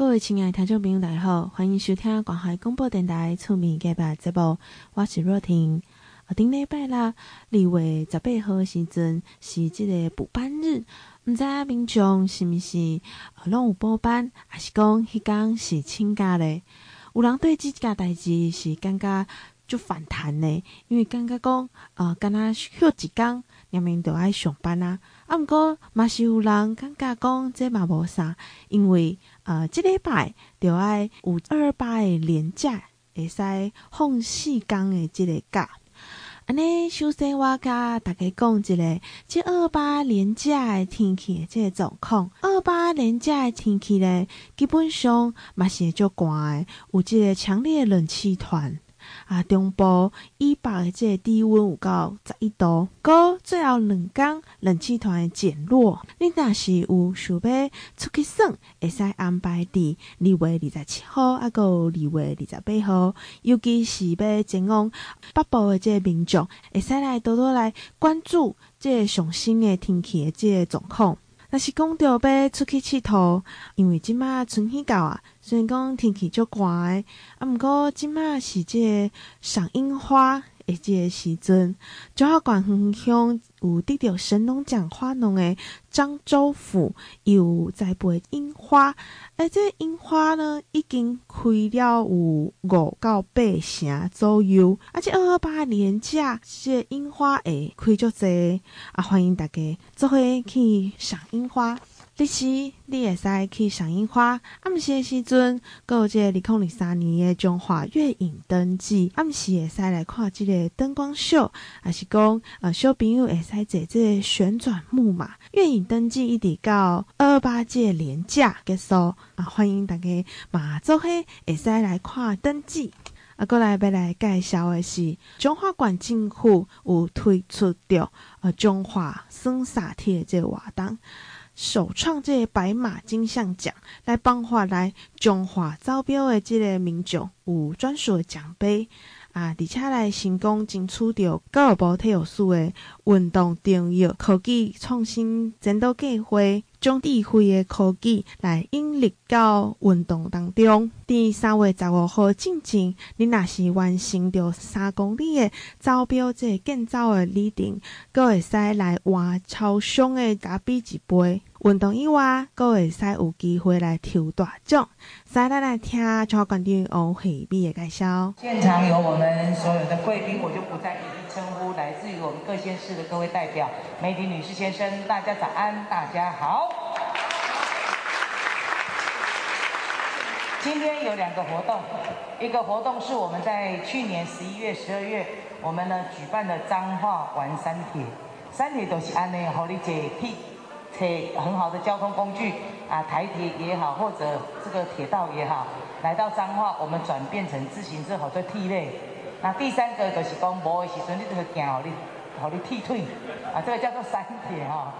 各位亲爱的听众朋友，大家好，欢迎收听广海广播电台趣味隔壁节目，我是若婷。啊，顶礼拜啦，二月十八号时阵是这个补班日，毋知影，民众是毋是，拢有补班，还是讲迄天是请假咧？有人对这件代志是感觉就反弹呢？因为感觉讲啊，敢若休一天，人民就爱上班啊。啊，毋过嘛是有人感觉讲这嘛无啥，因为。啊，即礼拜就爱有二八的连假，会使放四天的即个假。安尼，首先我甲大家讲一个，即二八连假的天气的这个状况。二八连假的天气咧，基本上嘛是会足寒的，有即个强烈的冷气团。啊，中部以北的这个低温有到十一度，过最后两天冷气团减弱。你若是有想要出去耍，会使安排伫二月二十七号，啊，个二月二十八号，尤其是要前往北部的这个民众，会使来多多来关注这个上新的天气的这个状况。若是讲着要出去佚佗，因为即马春天到啊，虽然讲天气足寒，啊，毋过即马是这个赏樱花。诶，这个时阵，彰化县远乡有得到神农奖花农的漳州府有栽培樱花，而，这樱花呢已经开了有五到八成左右，而且二二八连假，这樱花会开足济，啊，欢迎大家做伙去赏樱花。这时，你会使去赏樱花。暗时的时阵，阁有这个二零二三年的中华月影灯季。暗时会使来看这个灯光秀，也是讲呃小朋友会使坐这个旋转木马。月影灯季一直到二八这连假结束啊，欢迎大家嘛做伙会使来看灯季。啊，过来要来介绍的是中华馆政府有推出着呃中华耍萨铁的这个活动。首创这个白马金像奖，来颁发来中华招标的这个民众有专属的奖杯啊，而且来成功争取到教育部体育署的运动重要科技创新指导计划。将智慧的科技来引入到运动当中。第三月十五号进前，你若是完成着三公里的招标这建造的里程，阁会使来换超商的咖啡一杯。运动以外，阁会使有机会来抽大奖。再来来听超冠军王惠美的介绍。现场有我们所有的贵宾，我就不再一一称呼。来自于我们各县市的各位代表、媒体女士、先生，大家早安，大家好。今天有两个活动，一个活动是我们在去年十一月、十二月，我们呢举办的彰化玩三铁，三铁都是安内好理解，替车很好的交通工具啊，台铁也好，或者这个铁道也好，来到彰化，我们转变成自行车好做替代。那第三个就是讲无的时阵，你就去行，你，好你踢腿，啊，这个叫做三铁哈。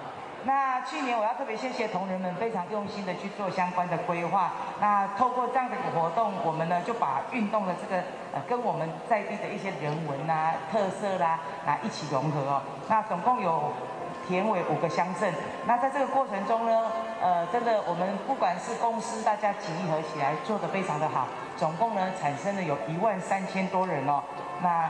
那去年我要特别谢谢同仁们非常用心的去做相关的规划。那透过这样的一个活动，我们呢就把运动的这个呃跟我们在地的一些人文啊、特色啦啊一起融合哦。那总共有田尾五个乡镇。那在这个过程中呢，呃，真的我们不管是公司大家集合起来做得非常的好，总共呢产生了有一万三千多人哦。那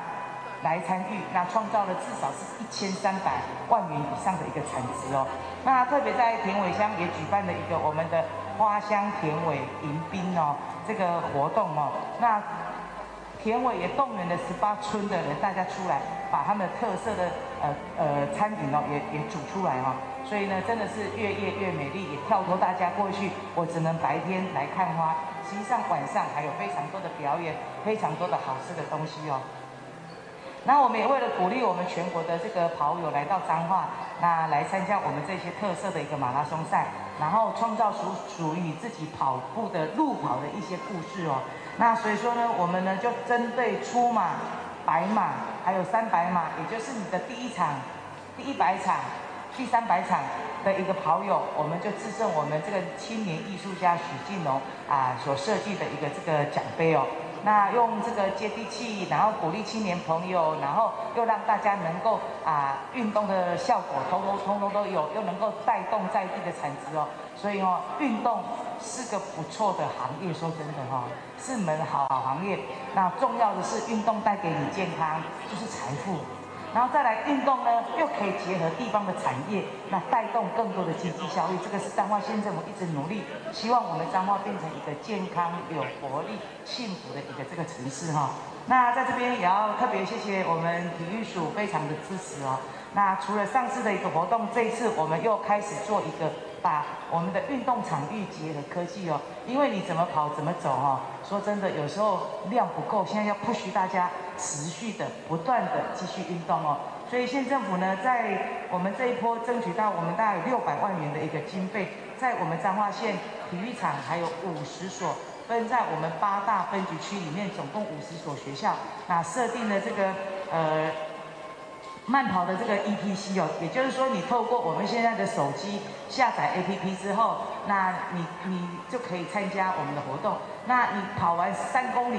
来参与，那创造了至少是一千三百万元以上的一个产值哦。那特别在田尾乡也举办了一个我们的花香田尾迎宾哦这个活动哦。那田尾也动员了十八村的人，大家出来把他们的特色的呃呃餐饮哦也也煮出来哈、哦。所以呢，真的是越夜越美丽，也跳脱大家过去我只能白天来看花，实际上晚上还有非常多的表演，非常多的好吃的东西哦。那我们也为了鼓励我们全国的这个跑友来到彰化，那来参加我们这些特色的一个马拉松赛，然后创造属属于自己跑步的路跑的一些故事哦。那所以说呢，我们呢就针对出马、百马还有三百码，也就是你的第一场、第一百场、第三百场的一个跑友，我们就致赠我们这个青年艺术家许晋龙啊所设计的一个这个奖杯哦。那用这个接地气，然后鼓励青年朋友，然后又让大家能够啊运动的效果，通通通通都有，又能够带动在地的产值哦。所以哦，运动是个不错的行业，说真的哈、哦，是门好好行业。那重要的是运动带给你健康，就是财富。然后再来运动呢，又可以结合地方的产业，那带动更多的经济效益。这个是彰化县政府一直努力，希望我们彰化变成一个健康、有活力、幸福的一个这个城市哈。那在这边也要特别谢谢我们体育署非常的支持哦。那除了上次的一个活动，这一次我们又开始做一个。把我们的运动场域结合科技哦，因为你怎么跑怎么走哦。说真的，有时候量不够，现在要 push 大家持续的、不断的继续运动哦。所以县政府呢，在我们这一波争取到我们大概六百万元的一个经费，在我们彰化县体育场还有五十所，分在我们八大分局区里面，总共五十所学校，那设定了这个呃。慢跑的这个 ETC 哦，也就是说，你透过我们现在的手机下载 APP 之后，那你你就可以参加我们的活动。那你跑完三公里，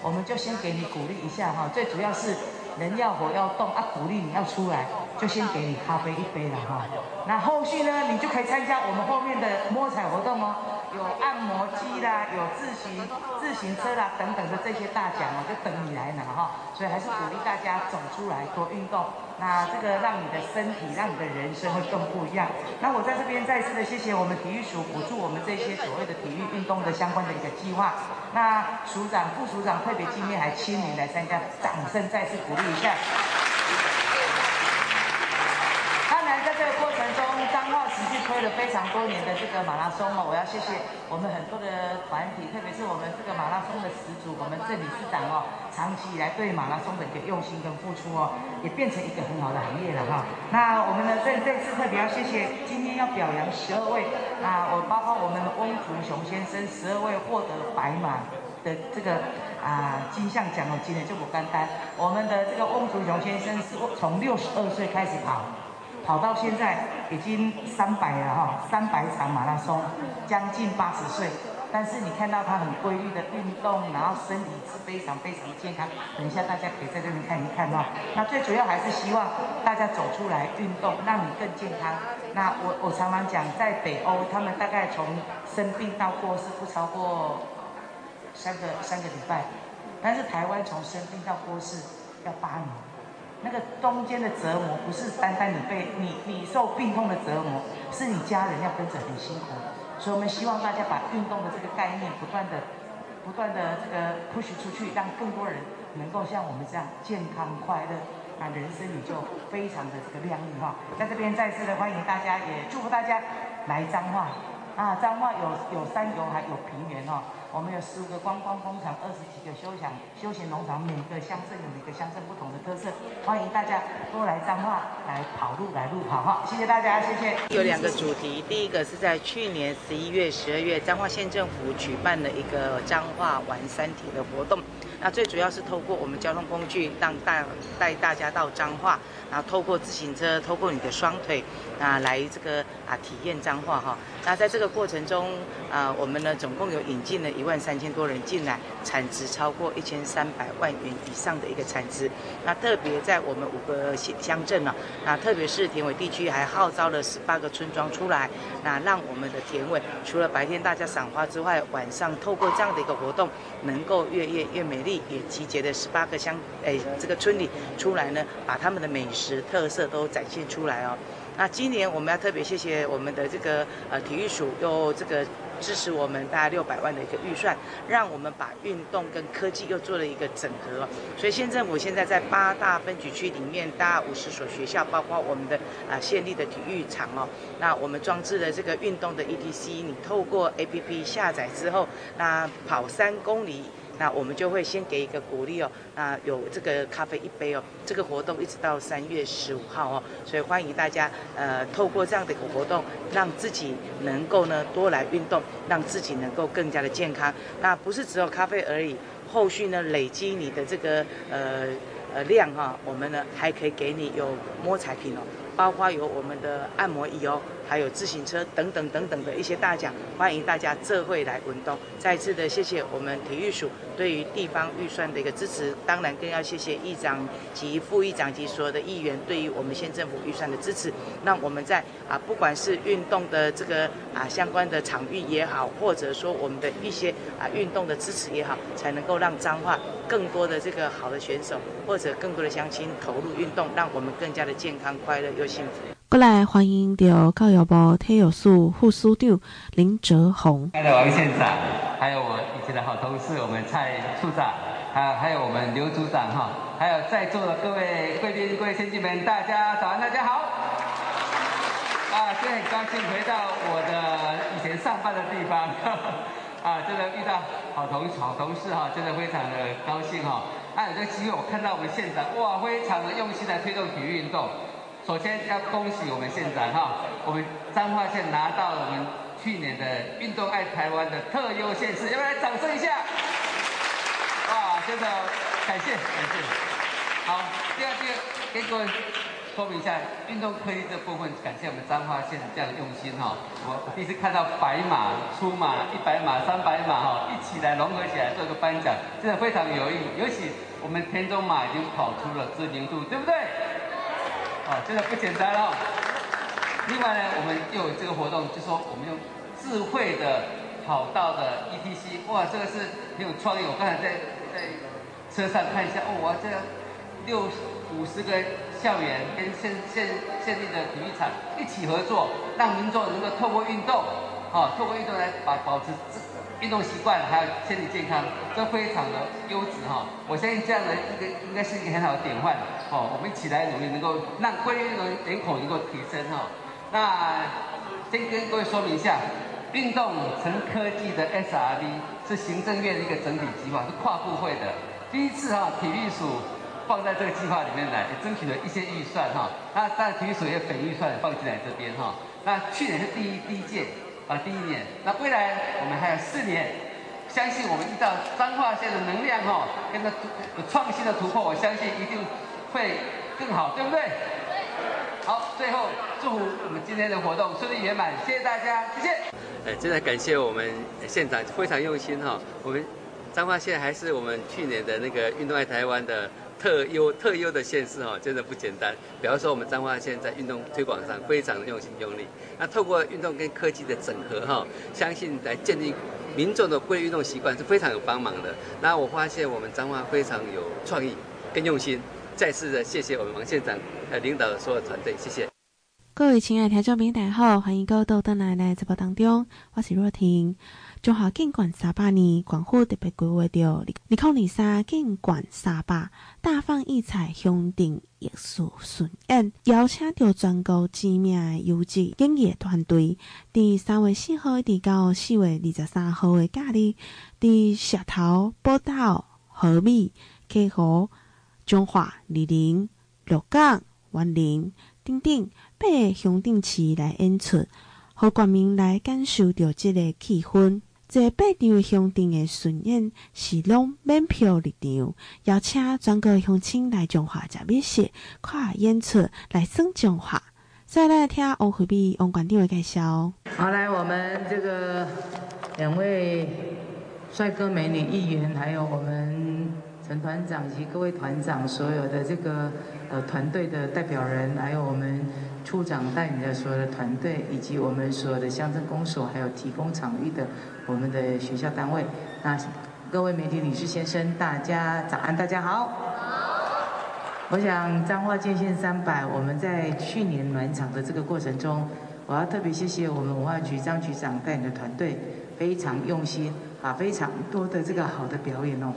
我们就先给你鼓励一下哈。最主要是人要活要动啊，鼓励你要出来，就先给你咖啡一杯了哈。那后续呢，你就可以参加我们后面的摸彩活动哦。有按摩机啦，有自行自行车啦，等等的这些大奖哦，就等你来拿哈。所以还是鼓励大家走出来多运动，那这个让你的身体，让你的人生会更不一样。那我在这边再次的谢谢我们体育署补助我们这些所谓的体育运动的相关的一个计划。那署长、副署长特别今天还亲临来参加，掌声再次鼓励一下。推了非常多年的这个马拉松哦，我要谢谢我们很多的团体，特别是我们这个马拉松的始祖，我们郑理事长哦，长期以来对马拉松的一个用心跟付出哦，也变成一个很好的行业了哈。那我们呢，这这次特别要谢谢今天要表扬十二位，啊我包括我们的翁竹雄先生，十二位获得白马的这个啊金像奖哦，今年就不单单，我们的这个翁竹雄先生是从六十二岁开始跑。跑到现在已经三百了哈，三百场马拉松，将近八十岁。但是你看到他很规律的运动，然后身体是非常非常健康。等一下大家可以在这边看一看哈。那最主要还是希望大家走出来运动，让你更健康。那我我常常讲，在北欧，他们大概从生病到过世不超过三个三个礼拜，但是台湾从生病到过世要八年。那个中间的折磨不是单单你被你你受病痛的折磨，是你家人要跟着很辛苦，所以我们希望大家把运动的这个概念不断的、不断的这个 push 出去，让更多人能够像我们这样健康快乐，那人生也就非常的这个亮丽哈。在这边再次的欢迎大家，也祝福大家来彰化啊！彰化有有山有海有平原哦。我们有十五个观光工厂，二十几个休闲休闲农场，每个乡镇有每个乡镇不同的特色，欢迎大家多来彰化来跑路来路跑哈，谢谢大家，谢谢。有两个主题，第一个是在去年十一月、十二月，彰化县政府举办的一个彰化玩山体的活动。那最主要是透过我们交通工具，让大带大家到彰化，然后透过自行车，透过你的双腿，啊，来这个啊体验彰化哈。那在这个过程中，啊，我们呢总共有引进了一万三千多人进来，产值超过一千三百万元以上的一个产值。那特别在我们五个乡乡镇呢，那特别是田尾地区还号召了十八个村庄出来，那让我们的田尾除了白天大家赏花之外，晚上透过这样的一个活动，能够越夜越美丽。也集结了十八个乡，哎，这个村里出来呢，把他们的美食特色都展现出来哦。那今年我们要特别谢谢我们的这个呃体育署，又这个支持我们大概六百万的一个预算，让我们把运动跟科技又做了一个整合。所以县政府现在在八大分局区里面，大五十所学校，包括我们的啊县立的体育场哦，那我们装置了这个运动的 ETC，你透过 APP 下载之后，那跑三公里。那我们就会先给一个鼓励哦，那有这个咖啡一杯哦，这个活动一直到三月十五号哦，所以欢迎大家呃透过这样的一个活动，让自己能够呢多来运动，让自己能够更加的健康。那不是只有咖啡而已，后续呢累积你的这个呃呃量哈，我们呢还可以给你有摸彩品哦，包括有我们的按摩椅哦。还有自行车等等等等的一些大奖，欢迎大家这会来运动。再次的谢谢我们体育署对于地方预算的一个支持，当然更要谢谢议长及副议长及所有的议员对于我们县政府预算的支持。那我们在啊，不管是运动的这个啊相关的场域也好，或者说我们的一些啊运动的支持也好，才能够让彰化更多的这个好的选手或者更多的乡亲投入运动，让我们更加的健康、快乐又幸福。过来欢迎到教育部体育署副署长林哲宏，亲爱的王县长，还有我以前的好同事，我们蔡处长，还有还有我们刘组长哈，还有在座的各位贵宾、各位乡亲们，大家早安，大家好。啊，今天很高兴回到我的以前上班的地方，啊，真的遇到好同好同事哈，真的非常的高兴哈。啊，有这个机会，我看到我们县长哇，非常的用心来推动体育运动。首先要恭喜我们县长哈，我们彰化县拿到了我们去年的运动爱台湾的特优县市，要不要来掌声一下？哇，真的感谢感谢。好，第二第二，给各位说明一下运动科技这部分，感谢我们彰化县这样用心哈。我第一次看到百马出马、一百马、三百马哈，一起来融合起来做一个颁奖，真的非常有意义。尤其我们田中马已经跑出了知名度，对不对？哦，真的不简单哦。另外呢，我们又有这个活动，就说我们用智慧的跑道的 ETC，哇，这个是很有创意。我刚才在在车上看一下，哦，哇，这六五十个校园跟县县县立的体育场一起合作，让民众能够透过运动，哦，透过运动来把保持运动习惯，还有身体健康，这非常的优质哈。我相信这样的一个应该是一个很好的典范。哦，我们一起来努力，能够让归运动人口能够提升哈。那先跟各位说明一下，运动成科技的 SRV 是行政院的一个整体计划，是跨部会的。第一次哈，体育署放在这个计划里面来，也争取了一些预算哈。那当然体育署也本预算放进来这边哈。那去年是第一第一届。啊，第一年，那未来我们还有四年，相信我们依照彰化县的能量哈，跟着创新的突破，我相信一定会更好，对不对？好，最后祝福我们今天的活动顺利圆满，谢谢大家，谢谢。哎，真的感谢我们县长非常用心哈，我们彰化县还是我们去年的那个运动爱台湾的。特优特优的县市哈，真的不简单。比方说，我们彰化县在运动推广上非常的用心用力。那透过运动跟科技的整合哈，相信来建立民众的规律运动习惯是非常有帮忙的。那我发现我们彰化非常有创意跟用心。再次的谢谢我们王县长呃领导的所有团队，谢谢。各位亲爱的听众朋友，大家好，欢迎各位到登来来直播当中，我是若婷。中华建管三百年，广府特别规划着二零二三建管三百大放异彩乡镇艺术巡演，邀请到全国知名的优质演艺团队，伫三月四号一直到四月二十三号的假日，伫石头、波岛、和美、溪湖、中华、李林、鹿港、员林等等八个乡镇市来演出，和国民来感受着这个气氛。这八场乡镇的巡演是拢免票入场，邀请全国乡亲来彰化吃美食、看演出来耍彰化。再来听王惠美王馆长的介绍。好，来我们这个两位帅哥美女议员，还有我们陈团长以及各位团长，所有的这个呃团队的代表人，还有我们。处长带领的所有的团队，以及我们所有的乡镇公所，还有提供场域的我们的学校单位，那各位媒体女士先生，大家早安，大家好。好。我想彰化建县三百，我们在去年暖场的这个过程中，我要特别谢谢我们文化局张局长带领的团队，非常用心，把非常多的这个好的表演哦，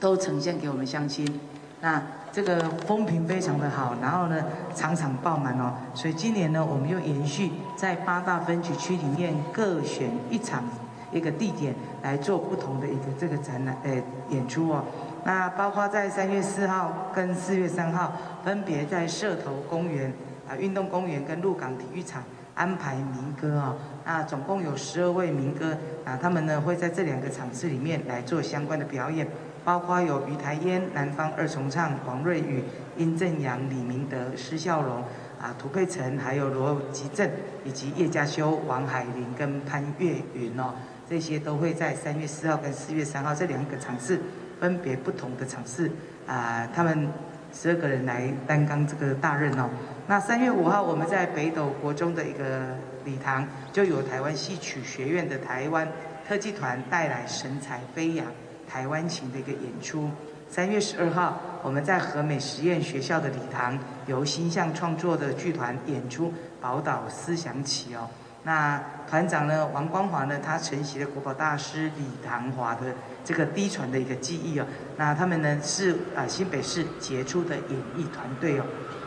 都呈现给我们乡亲。那这个风评非常的好，然后呢，场场爆满哦，所以今年呢，我们又延续在八大分局区里面各选一场一个地点来做不同的一个这个展览呃演出哦。那包括在三月四号跟四月三号，分别在社头公园啊运动公园跟鹿港体育场安排民歌哦。那总共有十二位民歌啊，他们呢会在这两个场次里面来做相关的表演。包括有于台烟、南方二重唱、黄瑞宇、殷正阳、李明德、施孝荣，啊，涂佩岑，还有罗吉正，以及叶家修、王海玲跟潘越云哦，这些都会在三月四号跟四月三号这两个场次，分别不同的场次啊，他们十二个人来担纲这个大任哦。那三月五号我们在北斗国中的一个礼堂，就有台湾戏曲学院的台湾特技团带来神采飞扬台湾情的一个演出。三月十二号，我们在和美实验学校的礼堂，由新象创作的剧团演出《宝岛思想起》哦。那团长呢，王光华呢，他承袭了国宝大师李唐华的这个低传的一个技艺哦。那他们呢是啊新北市杰出的演艺团队哦。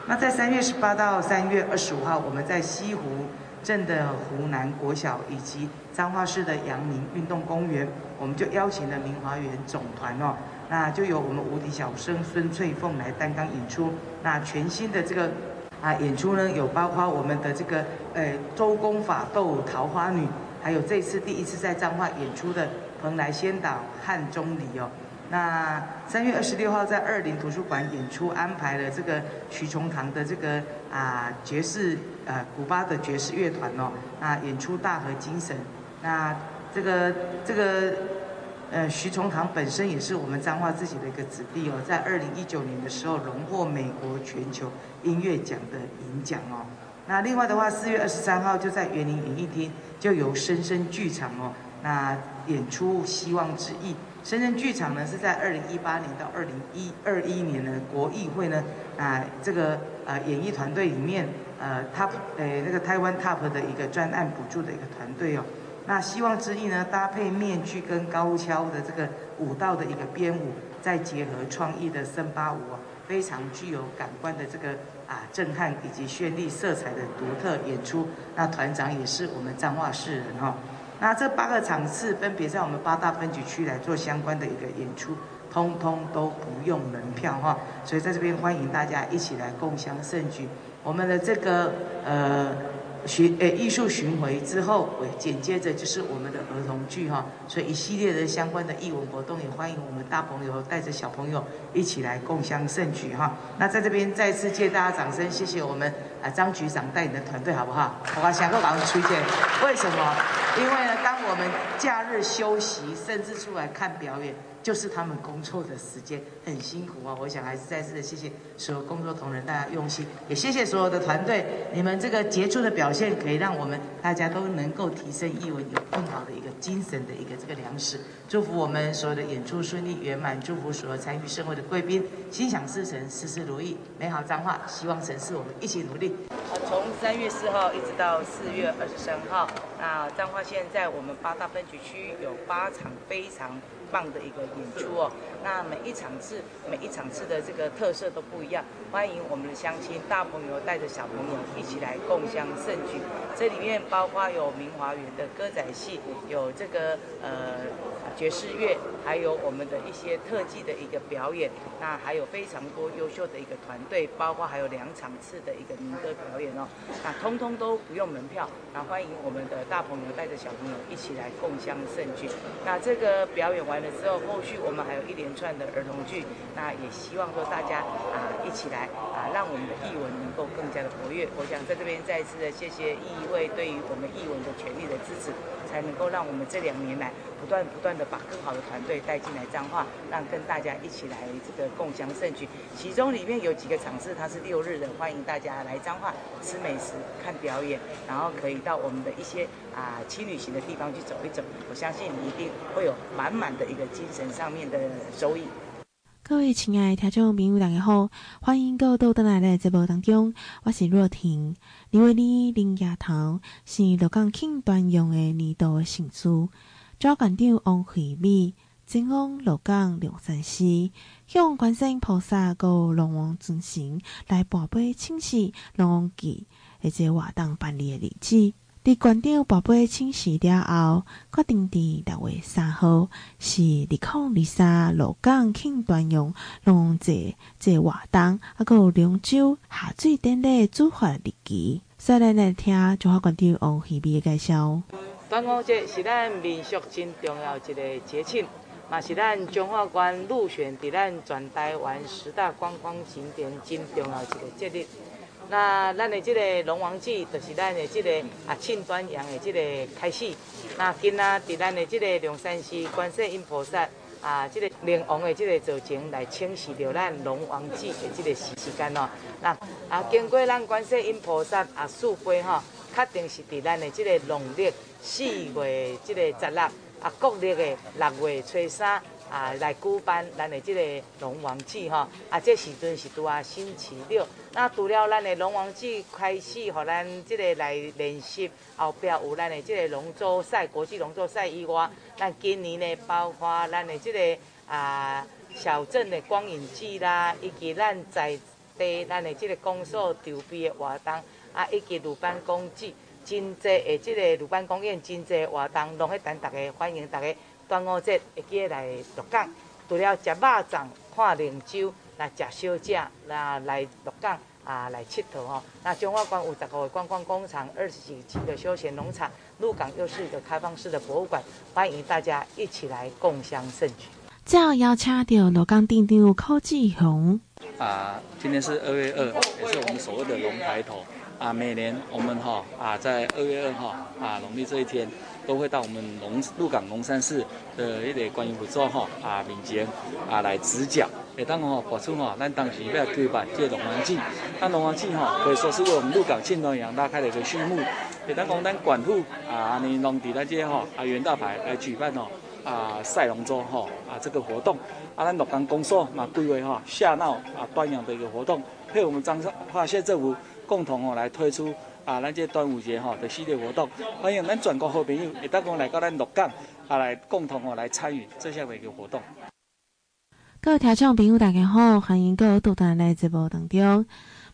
那在三月十八到三月二十五号，我们在西湖镇的湖南国小以及彰化市的阳明运动公园，我们就邀请了明华园总团哦。那就由我们无敌小生孙翠凤来担纲演出。那全新的这个啊演出呢，有包括我们的这个呃周公法斗桃花女，还有这次第一次在彰化演出的蓬莱仙岛汉钟离哦。那三月二十六号在二林图书馆演出，安排了这个徐崇堂的这个啊爵士呃古巴的爵士乐团哦，那演出大和精神。那这个这个。呃，徐崇堂本身也是我们彰化自己的一个子弟哦，在二零一九年的时候荣获美国全球音乐奖的银奖哦。那另外的话，四月二十三号就在园林演艺厅就由深深剧场哦，那演出《希望之翼》。深圳剧场呢是在二零一八年到二零一二一年的国艺会呢啊这个呃演艺团队里面呃 top 呃那个台湾 top 的一个专案补助的一个团队哦。那希望之翼呢，搭配面具跟高跷的这个舞蹈的一个编舞，再结合创意的森巴舞哦，非常具有感官的这个啊震撼以及绚丽色彩的独特演出。那团长也是我们彰化市人哈。那这八个场次分别在我们八大分局区来做相关的一个演出，通通都不用门票哈。所以在这边欢迎大家一起来共享盛举。我们的这个呃。巡诶艺术巡回之后，紧接着就是我们的儿童剧哈，所以一系列的相关的艺文活动，也欢迎我们大朋友带着小朋友一起来共襄盛举哈。那在这边再次借大家掌声，谢谢我们啊张局长带领的团队，好不好？我想跟老师推荐，为什么？因为呢，当我们假日休息，甚至出来看表演。就是他们工作的时间很辛苦啊！我想还是再次的谢谢所有工作同仁大家用心，也谢谢所有的团队，你们这个杰出的表现可以让我们大家都能够提升艺文，有更好的一个精神的一个这个粮食。祝福我们所有的演出顺利圆满，祝福所有参与盛会的贵宾心想事成，事事如意，美好彰化，希望城市我们一起努力。从三月四号一直到四月二十三号，那彰化县在我们八大分局区有八场非常棒的一个演出哦，那每一场次每一场次的这个特色都不一样，欢迎我们的乡亲大朋友带着小朋友一起来共襄盛举。这里面包括有明华园的歌仔戏，有这个呃爵士乐，还有我们的一些特技的一个表演，那还有非常多优秀的一个团队，包括还有两场次的一个民歌表演哦，那通通都不用门票，那欢迎我们的大朋友带着小朋友一起来共襄盛举。那这个表演完。了之后，后续我们还有一连串的儿童剧，那也希望说大家啊一起来啊，让我们的艺文够更加的活跃。我想在这边再次的谢谢议会对于我们艺文的全力的支持，才能够让我们这两年来不断不断的把更好的团队带进来彰化，让跟大家一起来这个共享盛举。其中里面有几个场次它是六日的，欢迎大家来彰化吃美食、看表演，然后可以到我们的一些啊轻旅行的地方去走一走。我相信你一定会有满满的。一个精神上面的收益。各位亲爱的听众朋友，大家好，欢迎各位到来的节目当中，我是若婷。二月二零夜头是鹿港庆端阳的年度庆祝，主馆长王惠美前往鹿港龙山寺，向观世音菩萨和龙王尊神来跋杯请示龙王祭，而且活动办理的日子。伫馆长跋杯请示了后，决定伫六月三号是二零二三鹿港庆端阳龙节节活动，还有龙舟下水典礼主发日期。再来来听中华馆长王惠美的介绍。端午节是咱民俗真重要一个节庆，嘛是咱中华馆入选伫咱全台湾十大观光景点真重要一个节日。那咱的这个龙王祭，就是咱的这个啊庆端阳的这个开始。那今仔伫咱的这个龙山寺观世音菩萨啊，这个灵王的这个造型来请示着咱龙王祭的这个时时间哦。那啊，经过咱观世音菩萨啊赐杯哈，确定是伫咱的这个农历四月这个十六啊，国历的六月初三。啊，来举办咱的这个龙王祭吼，啊，这时阵是拄啊星期六。那除了咱的龙王祭开始，互咱这个来练习，后壁有咱的这个龙舟赛、国际龙舟赛以外，咱今年呢，包括咱的这个啊小镇的光影祭啦，以及咱在地咱的这个公所筹备的活动，啊，以及鲁班公祭，真济的这个鲁班公园真济活动，拢去等大家欢迎大家。端午节会记得来鹿港，除了食肉粽、看龙舟、来食小食，那来鹿港啊来佚佗吼。那中华馆有十五个观光工厂，二十几个休闲农场，鹿港又是一个开放式的博物馆，欢迎大家一起来共襄盛举。最后邀请到鹿港镇长柯志雄。啊，今天是二月二，也是我们所谓的龙抬头。啊，每年我们哈啊在二月二号啊农历这一天。都会到我们龙鹿港龙山寺的一个观音佛祖哈啊面前啊来指教，也，当我播出哈，咱当时要举办这龙王祭，那龙王祭哈可以说是为我们鹿港庆端阳拉开了一个序幕。也，当我们管户啊，你弄地那些哈啊袁大牌来举办哦啊赛龙舟哈啊这个活动，啊咱鹿港公所嘛归为哈下闹啊端阳的一个活动，配合我们彰化县政府共同哦来推出。啊，咱这端午节哈的系列活动，欢迎咱全国好朋友会当讲来到咱鹿港，啊来共同哦来参与这项的一个活动。各位听众朋友大家好，欢迎各位到咱来直播当中，要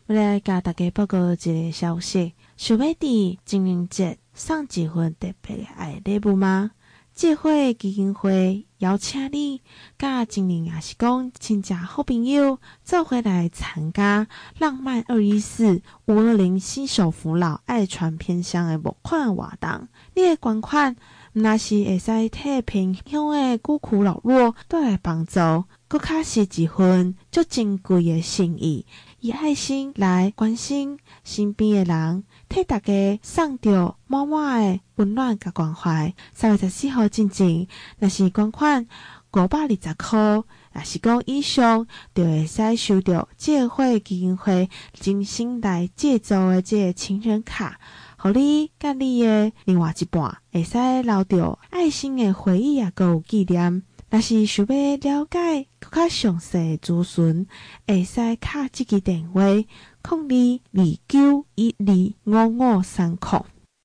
来甲大家报告一个消息，想要伫情人节送一份特别的爱礼物吗？这会基金会邀请你，甲今年也是讲亲家好朋友，做回来参加浪漫二一四五二零携手扶老爱传偏乡的募款活动。你的捐款，那是会使替偏乡的孤苦老弱带来帮助，佫较是一份足珍贵的心意。以爱心来关心身边的人，替大家送着满满的温暖甲关怀。三月十四号进前，若是捐款五百二十块，若是讲以上，就会使收到这会基金会精心来制作的这个情人卡，互你甲你的另外一半会使留着爱心的回忆啊，搁有纪念。若是想要了解更较详细资讯，会使敲这个电话：空二二九一二五五三空。